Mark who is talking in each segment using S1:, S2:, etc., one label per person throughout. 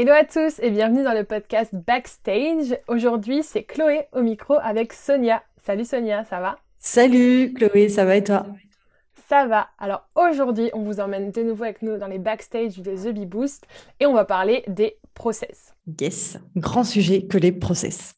S1: Hello à tous et bienvenue dans le podcast Backstage. Aujourd'hui, c'est Chloé au micro avec Sonia. Salut Sonia, ça va?
S2: Salut Chloé, ça va et toi?
S1: Ça va. Alors aujourd'hui, on vous emmène de nouveau avec nous dans les backstage de The Bee Boost et on va parler des process.
S2: Yes, grand sujet que les process.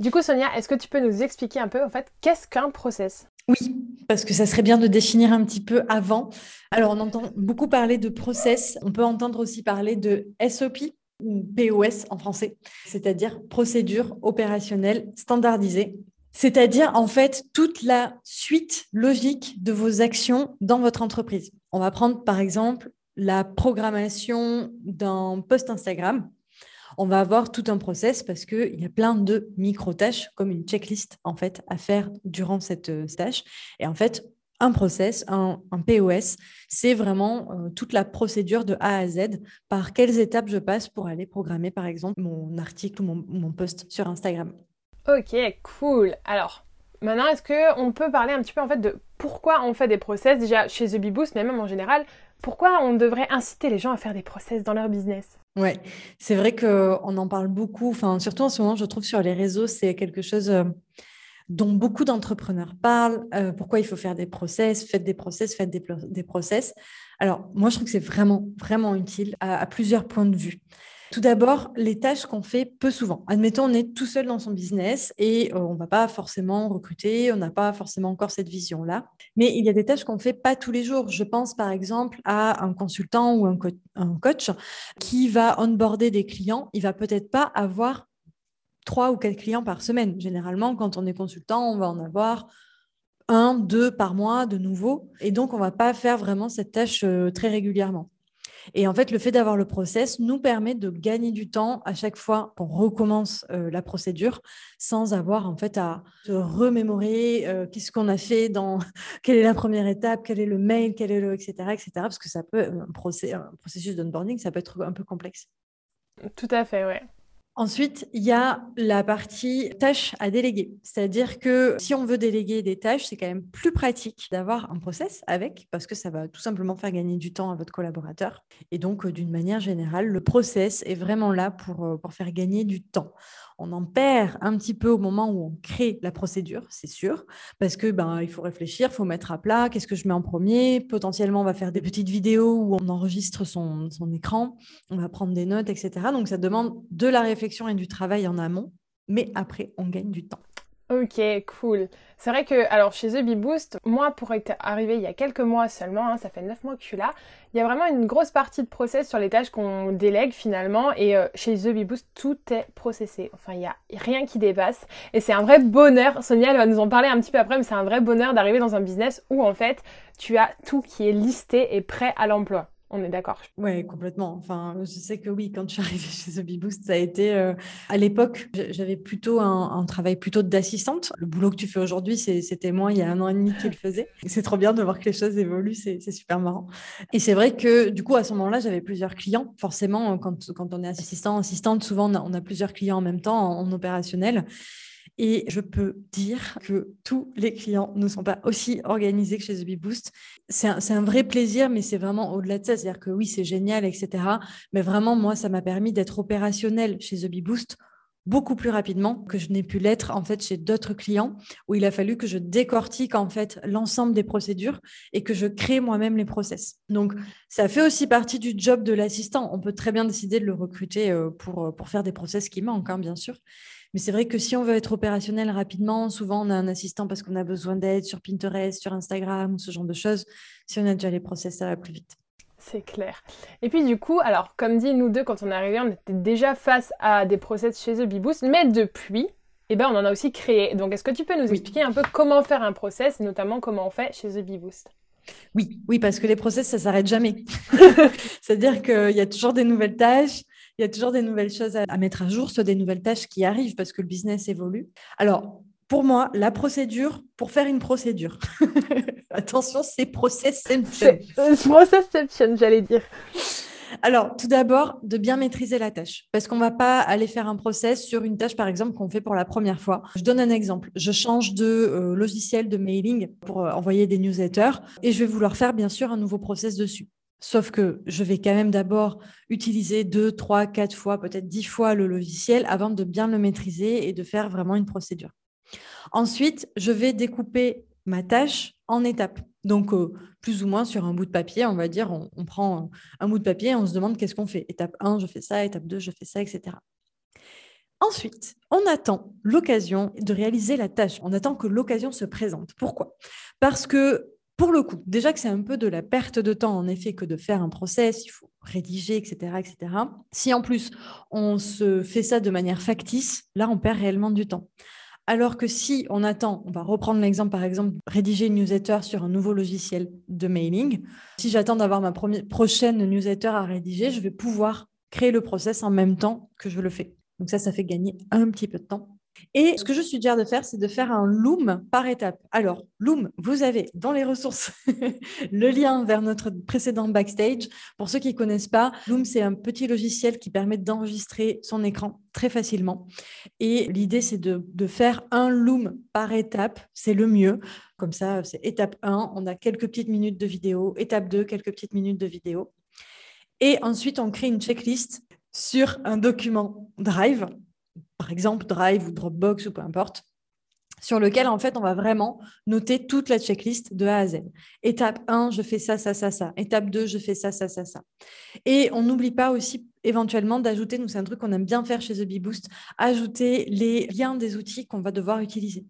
S1: Du coup Sonia, est-ce que tu peux nous expliquer un peu en fait qu'est-ce qu'un process?
S2: Oui, parce que ça serait bien de définir un petit peu avant. Alors, on entend beaucoup parler de process. On peut entendre aussi parler de SOP POS en français, c'est-à-dire procédure opérationnelle standardisée. C'est-à-dire, en fait, toute la suite logique de vos actions dans votre entreprise. On va prendre, par exemple, la programmation d'un post Instagram. On va avoir tout un process parce qu'il y a plein de micro-tâches, comme une checklist, en fait, à faire durant cette euh, tâche. Et en fait, un process, un, POS, c'est vraiment euh, toute la procédure de A à Z, par quelles étapes je passe pour aller programmer, par exemple, mon article ou mon, mon post sur Instagram.
S1: Ok, cool. Alors, maintenant, est-ce qu'on peut parler un petit peu en fait de pourquoi on fait des process? Déjà chez The Bee Boost, mais même en général, pourquoi on devrait inciter les gens à faire des process dans leur business?
S2: Ouais, c'est vrai qu'on en parle beaucoup, enfin, surtout en ce moment, je trouve sur les réseaux, c'est quelque chose euh, dont beaucoup d'entrepreneurs parlent. Euh, pourquoi il faut faire des process, faites des process, faites des, process. Alors, moi, je trouve que c'est vraiment, vraiment utile à plusieurs points de vue. Tout d'abord, les tâches qu'on fait peu souvent. Admettons, on est tout seul dans son business et euh, on ne va pas forcément recruter, on n'a pas forcément encore cette vision-là. Mais il y a des tâches qu'on ne fait pas tous les jours. Je pense par exemple à un consultant ou un, coach qui va onboarder des clients. Il va peut-être pas avoir trois ou quatre clients par semaine. Généralement, quand on est consultant, on va en avoir un, deux par mois de nouveau. Et donc, on ne va pas faire vraiment cette tâche euh, très régulièrement. Et en fait, le fait d'avoir le process nous permet de gagner du temps à chaque fois qu'on recommence euh, la procédure sans avoir en fait à se remémorer euh, qu'est-ce qu'on a fait dans quelle est la première étape, quel est le mail, quel est le etc. etc. parce que ça peut, un, process, un processus d'onboarding, ça peut être un peu complexe.
S1: Tout à fait, ouais.
S2: Ensuite, il y a la partie tâches à déléguer. C'est-à-dire que si on veut déléguer des tâches, c'est quand même plus pratique d'avoir un process avec, parce que ça va tout simplement faire gagner du temps à votre collaborateur. Et donc, euh, d'une manière générale, le process est vraiment là pour, euh, pour faire gagner du temps. On en perd un petit peu au moment où on crée la procédure, c'est sûr, parce que ben il faut réfléchir, il faut mettre à plat, qu'est-ce que je mets en premier. Potentiellement, on va faire des petites vidéos où on enregistre son, son écran, on va prendre des notes, etc. Donc ça demande de la réflexion et du travail en amont, mais après, on gagne du temps.
S1: Ok, cool. C'est vrai que, alors chez The Bee moi pour être arrivé il y a quelques mois seulement, hein, ça fait 9 mois que je suis là, il y a vraiment une grosse partie de process sur les tâches qu'on délègue finalement et euh, chez The Bee tout est processé. Enfin, il n'y a rien qui dépasse et c'est un vrai bonheur. Sonia, elle va nous en parler un petit peu après, mais c'est un vrai bonheur d'arriver dans un business où en fait, tu as tout qui est listé et prêt à l'emploi. On est d'accord.
S2: Oui, complètement. Enfin, je sais que oui, quand je suis arrivée chez The Boost, ça a été euh, à l'époque, j'avais plutôt un, travail plutôt d'assistante. Le boulot que tu fais aujourd'hui, c'était moi il y a un an et demi qui le faisais. C'est trop bien de voir que les choses évoluent, c'est super marrant. Et c'est vrai que du coup, à ce moment-là, j'avais plusieurs clients. Forcément, quand on est assistant, assistante, souvent on a, plusieurs clients en même temps en opérationnel. Et je peux dire que tous les clients ne sont pas aussi organisés que chez The Bee Boost. C'est un, vrai plaisir, mais c'est vraiment au-delà de ça. C'est-à-dire que oui, c'est génial, etc. Mais vraiment, moi, ça m'a permis d'être opérationnel chez The Bee Boost beaucoup plus rapidement que je n'ai pu l'être en fait chez d'autres clients où il a fallu que je décortique en fait l'ensemble des procédures et que je crée moi-même les process. Donc ça fait aussi partie du job de l'assistant. On peut très bien décider de le recruter euh, pour, pour faire des process qui manquent, hein, bien sûr. Mais c'est vrai que si on veut être opérationnel rapidement, souvent on a un assistant parce qu'on a besoin d'aide sur Pinterest, sur Instagram ou ce genre de choses. Si on a déjà les process, ça va plus vite.
S1: C'est clair. Et puis du coup, alors comme dit, nous deux, quand on est arrivé, on était déjà face à des process chez The Beboost, mais depuis, eh ben, on en a aussi créé. Donc est-ce que tu peux nous expliquer un peu comment faire un process, et notamment comment on fait chez The Beboost
S2: Oui, oui, parce que les process, ça s'arrête jamais. C'est-à-dire qu'il y a toujours des nouvelles tâches, il y a toujours des nouvelles choses à, mettre à jour, soit des nouvelles tâches qui arrivent parce que le business évolue. Alors, pour moi, la procédure, pour faire une procédure, attention, c'est processception.
S1: Processception, j'allais dire.
S2: Alors, tout d'abord, de bien maîtriser la tâche, parce qu'on ne va pas aller faire un process sur une tâche, par exemple, qu'on fait pour la première fois. Je donne un exemple. Je change de euh, logiciel de mailing pour euh, envoyer des newsletters, et je vais vouloir faire, bien sûr, un nouveau process dessus. Sauf que je vais quand même d'abord utiliser deux, trois, quatre fois, peut-être dix fois le logiciel avant de bien le maîtriser et de faire vraiment une procédure. Ensuite, je vais découper ma tâche en étapes. Donc, euh, plus ou moins sur un bout de papier, on va dire, on, prend un, bout de papier et on se demande qu'est-ce qu'on fait. Étape 1, je fais ça, étape 2, je fais ça, etc. Ensuite, on attend l'occasion de réaliser la tâche. On attend que l'occasion se présente. Pourquoi? Parce que, pour le coup, déjà que c'est un peu de la perte de temps, en effet, que de faire un process, il faut rédiger, etc., etc. Si en plus, on se fait ça de manière factice, là, on perd réellement du temps. Alors que si on attend, on va reprendre l'exemple par exemple, rédiger une newsletter sur un nouveau logiciel de mailing. Si j'attends d'avoir ma prochaine newsletter à rédiger, je vais pouvoir créer le process en même temps que je le fais. Donc ça, ça fait gagner un petit peu de temps. Et ce que je suggère de faire, c'est de faire un Loom par étape. Alors, Loom, vous avez dans les ressources le lien vers notre précédent backstage. Pour ceux qui ne connaissent pas, Loom, c'est un petit logiciel qui permet d'enregistrer son écran très facilement. Et l'idée, c'est de, faire un Loom par étape. C'est le mieux. Comme ça, c'est étape 1, on a quelques petites minutes de vidéo. Étape 2, quelques petites minutes de vidéo. Et ensuite, on crée une checklist sur un document Drive par exemple Drive ou Dropbox ou peu importe, sur lequel en fait on va vraiment noter toute la checklist de A à Z. Étape 1, je fais ça, ça, ça, ça. Étape 2, je fais ça, ça, ça, ça. Et on n'oublie pas aussi éventuellement d'ajouter, nous c'est un truc qu'on aime bien faire chez The Bee Boost, ajouter les liens des outils qu'on va devoir utiliser.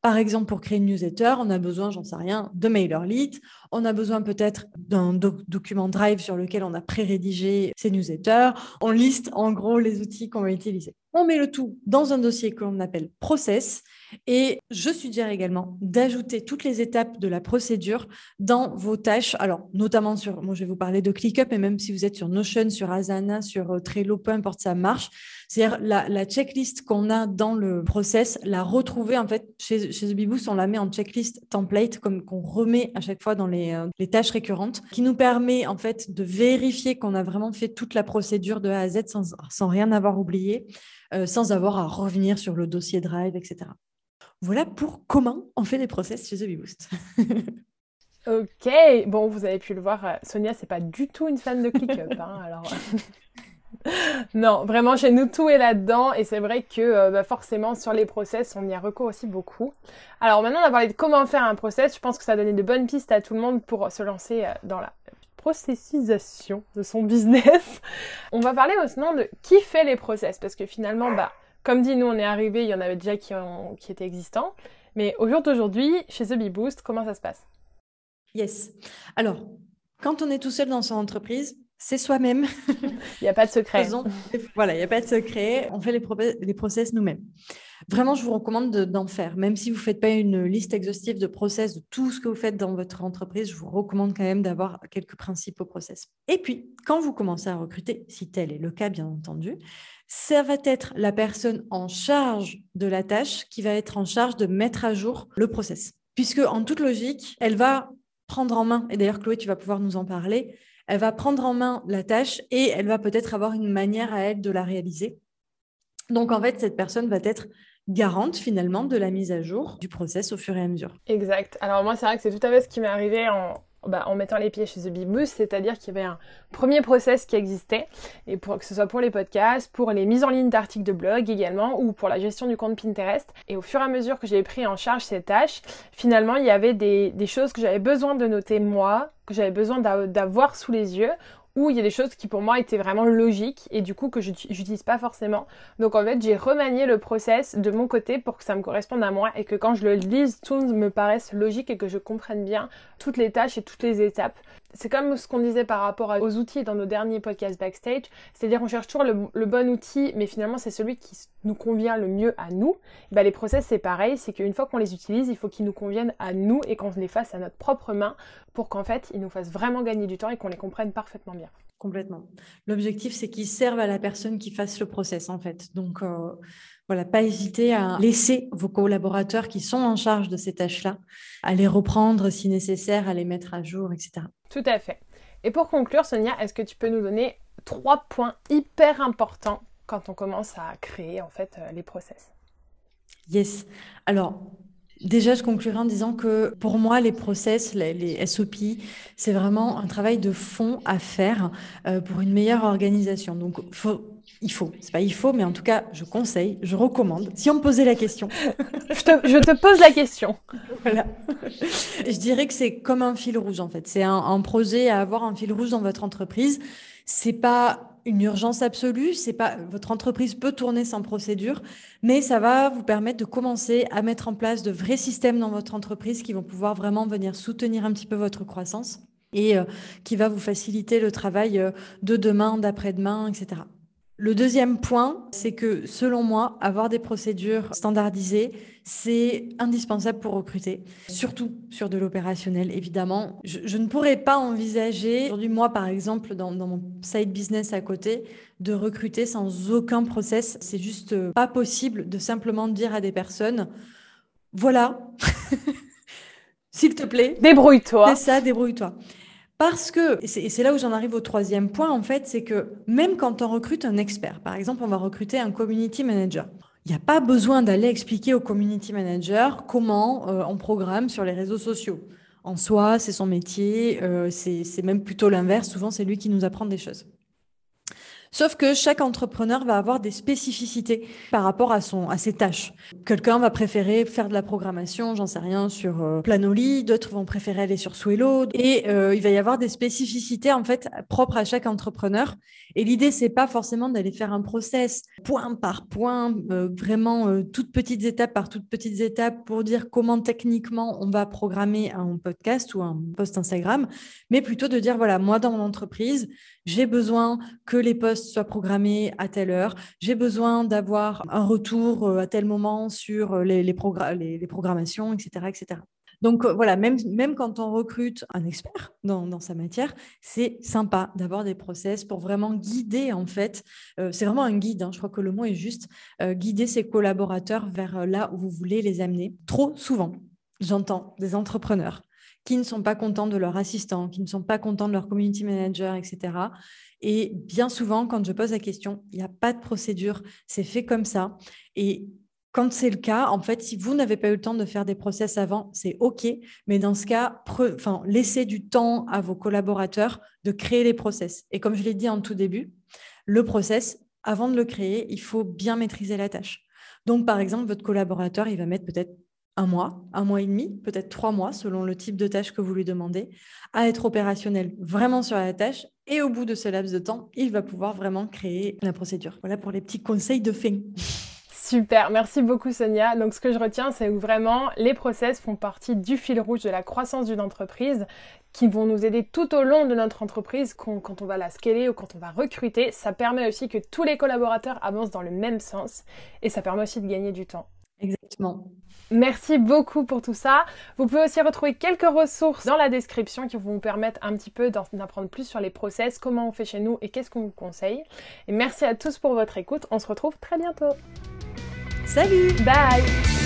S2: Par exemple, pour créer une newsletter, on a besoin, j'en sais rien, de MailerLite. On a besoin peut-être d'un document Drive sur lequel on a pré-rédigé ces newsletters. On liste en gros les outils qu'on va utiliser. On met le tout dans un dossier que l'on appelle process et je suggère également d'ajouter toutes les étapes de la procédure dans vos tâches. Alors, notamment sur, moi je vais vous parler de ClickUp, mais même si vous êtes sur Notion, sur Asana, sur euh, Trello, peu importe, ça marche. C'est-à-dire la, checklist qu'on a dans le process, la retrouver en fait chez, chez The on la met en checklist template, comme qu'on remet à chaque fois dans les, euh, les, tâches récurrentes, qui nous permet en fait de vérifier qu'on a vraiment fait toute la procédure de A à Z sans, sans rien avoir oublié, euh, sans avoir à revenir sur le dossier Drive, etc. Voilà pour comment on fait des process chez The Boost.
S1: ok, bon, vous avez pu le voir, euh, Sonia, c'est pas du tout une fan de ClickUp. Hein, alors... non, vraiment, chez nous, tout est là-dedans. Et c'est vrai que euh, bah, forcément, sur les process, on y a recours aussi beaucoup. Alors maintenant, on a parlé de comment faire un process. Je pense que ça a donné de bonnes pistes à tout le monde pour se lancer euh, dans la processisation de son business. on va parler maintenant de qui fait les process. Parce que finalement, bah, comme dit, nous, on est arrivé, il y en avait déjà qui, qui étaient existants. Mais au jour d'aujourd'hui, chez The Bee Boost, comment ça se passe?
S2: Yes. Alors, quand on est tout seul dans son entreprise, c'est soi-même.
S1: Il n'y a pas de secret.
S2: voilà, il n'y a pas de secret. On fait les, les process nous-mêmes. Vraiment, je vous recommande d'en faire. Même si vous ne faites pas une liste exhaustive de process de tout ce que vous faites dans votre entreprise, je vous recommande quand même d'avoir quelques principes au process. Et puis, quand vous commencez à recruter, si tel est le cas, bien entendu, ça va être la personne en charge de la tâche qui va être en charge de mettre à jour le process. Puisque, en toute logique, elle va prendre en main, et d'ailleurs, Chloé, tu vas pouvoir nous en parler, elle va prendre en main la tâche et elle va peut-être avoir une manière à elle de la réaliser. Donc en fait, cette personne va être garante finalement de la mise à jour du process au fur et à mesure.
S1: Exact. Alors moi, c'est vrai que c'est tout à fait ce qui m'est arrivé en, bah, en mettant les pieds chez The Boost, c'est-à-dire qu'il y avait un premier process qui existait, et pour que ce soit pour les podcasts, pour les mises en ligne d'articles de blog également, ou pour la gestion du compte Pinterest. Et au fur et à mesure que j'ai pris en charge ces tâches, finalement, il y avait des choses que j'avais besoin de noter moi, que j'avais besoin d'avoir sous les yeux, ou il y a des choses qui pour moi étaient vraiment logiques et du coup que j'utilise pas forcément. Donc en fait, j'ai remanié le process de mon côté pour que ça me corresponde à moi et que quand je le lise, tout me paraisse logique et que je comprenne bien toutes les tâches et toutes les étapes. C'est comme ce qu'on disait par rapport aux outils dans nos derniers podcasts backstage, c'est-à-dire on cherche toujours le, bon outil, mais finalement c'est celui qui nous convient le mieux à nous. Bah, les process c'est pareil, c'est qu'une fois qu'on les utilise, il faut qu'ils nous conviennent à nous et qu'on les fasse à notre propre main pour qu'en fait ils nous fassent vraiment gagner du temps et qu'on les comprenne parfaitement bien.
S2: Complètement. L'objectif, c'est qu'ils servent à la personne qui fasse le process, en fait. Donc, euh, voilà, pas hésiter à laisser vos collaborateurs qui sont en charge de ces tâches-là, à les reprendre si nécessaire, à les mettre à jour, etc.
S1: Tout à fait. Et pour conclure, Sonia, est-ce que tu peux nous donner trois points hyper importants quand on commence à créer, en fait, euh, les process?
S2: Yes. Alors, Déjà, je conclurai en disant que pour moi, les process, les, SOP, c'est vraiment un travail de fond à faire euh, pour une meilleure organisation. Donc, faut, il faut, c'est pas il faut, mais en tout cas, je conseille, je recommande. Si on me posait la question,
S1: je, te, pose la question.
S2: voilà. je dirais que c'est comme un fil rouge en fait. C'est un, un projet à avoir un fil rouge dans votre entreprise. C'est pas une urgence absolue, c'est pas votre entreprise peut tourner sans procédure, mais ça va vous permettre de commencer à mettre en place de vrais systèmes dans votre entreprise qui vont pouvoir vraiment venir soutenir un petit peu votre croissance et euh, qui va vous faciliter le travail euh, de demain, d'après-demain, etc. Le deuxième point, c'est que selon moi, avoir des procédures standardisées, c'est indispensable pour recruter, surtout sur de l'opérationnel, évidemment. Je, ne pourrais pas envisager, aujourd'hui, moi, par exemple, dans, mon side business à côté, de recruter sans aucun process. C'est juste pas possible de simplement dire à des personnes, voilà, s'il te plaît.
S1: Débrouille-toi.
S2: C'est ça, débrouille-toi. Parce que, et c'est là où j'en arrive au troisième point, en fait, c'est que même quand on recrute un expert, par exemple, on va recruter un community manager, il n'y a pas besoin d'aller expliquer au community manager comment euh, on programme sur les réseaux sociaux. En soi, c'est son métier, euh, c'est même plutôt l'inverse. Souvent, c'est lui qui nous apprend des choses. Sauf que chaque entrepreneur va avoir des spécificités par rapport à, son, à ses tâches. Quelqu'un va préférer faire de la programmation, j'en sais rien, sur euh, Planoly, d'autres vont préférer aller sur Swello, et euh, il va y avoir des spécificités en fait propres à chaque entrepreneur. Et l'idée, c'est pas forcément d'aller faire un process point par point, euh, vraiment toutes petites étapes par toutes petites étapes pour dire comment techniquement on va programmer un podcast ou un post Instagram, mais plutôt de dire voilà, moi dans mon entreprise, j'ai besoin que les posts soient programmés à telle heure, j'ai besoin d'avoir un retour euh, à tel moment sur euh, les, programmations, etc. etc. Donc euh, voilà, même, quand on recrute un expert dans, dans sa matière, c'est sympa d'avoir des process pour vraiment guider en fait. c'est vraiment un guide, hein, je crois que le mot est juste, guider ses collaborateurs vers là où vous voulez les amener. Trop souvent, j'entends des entrepreneurs qui ne sont pas contents de leur assistant, qui ne sont pas contents de leur community manager, etc. Et bien souvent, quand je pose la question, il n'y a pas de procédure, c'est fait comme ça. Et quand c'est le cas, en fait, si vous n'avez pas eu le temps de faire des process avant, c'est OK. Mais dans ce cas, enfin, laissez du temps à vos collaborateurs de créer les process. Et comme je l'ai dit en tout début, le process, avant de le créer, il faut bien maîtriser la tâche. Donc, par exemple, votre collaborateur, il va mettre peut-être un mois, un mois et demi, peut-être trois mois, selon le type de tâche que vous lui demandez, à être opérationnel vraiment sur la tâche. Et au bout de ce laps de temps, il va pouvoir vraiment créer la procédure. Voilà pour les petits conseils de fin.
S1: Super, merci beaucoup Sonia. Donc ce que je retiens, c'est que vraiment les process font partie du fil rouge de la croissance d'une entreprise qui vont nous aider tout au long de notre entreprise quand on va la scaler ou quand on va recruter. Ça permet aussi que tous les collaborateurs avancent dans le même sens et ça permet aussi de gagner du temps.
S2: Exactement.
S1: Merci beaucoup pour tout ça. Vous pouvez aussi retrouver quelques ressources dans la description qui vont vous permettre un petit peu d'en apprendre plus sur les process, comment on fait chez nous et qu'est-ce qu'on vous conseille. Et merci à tous pour votre écoute. On se retrouve très bientôt.
S2: Salut
S1: Bye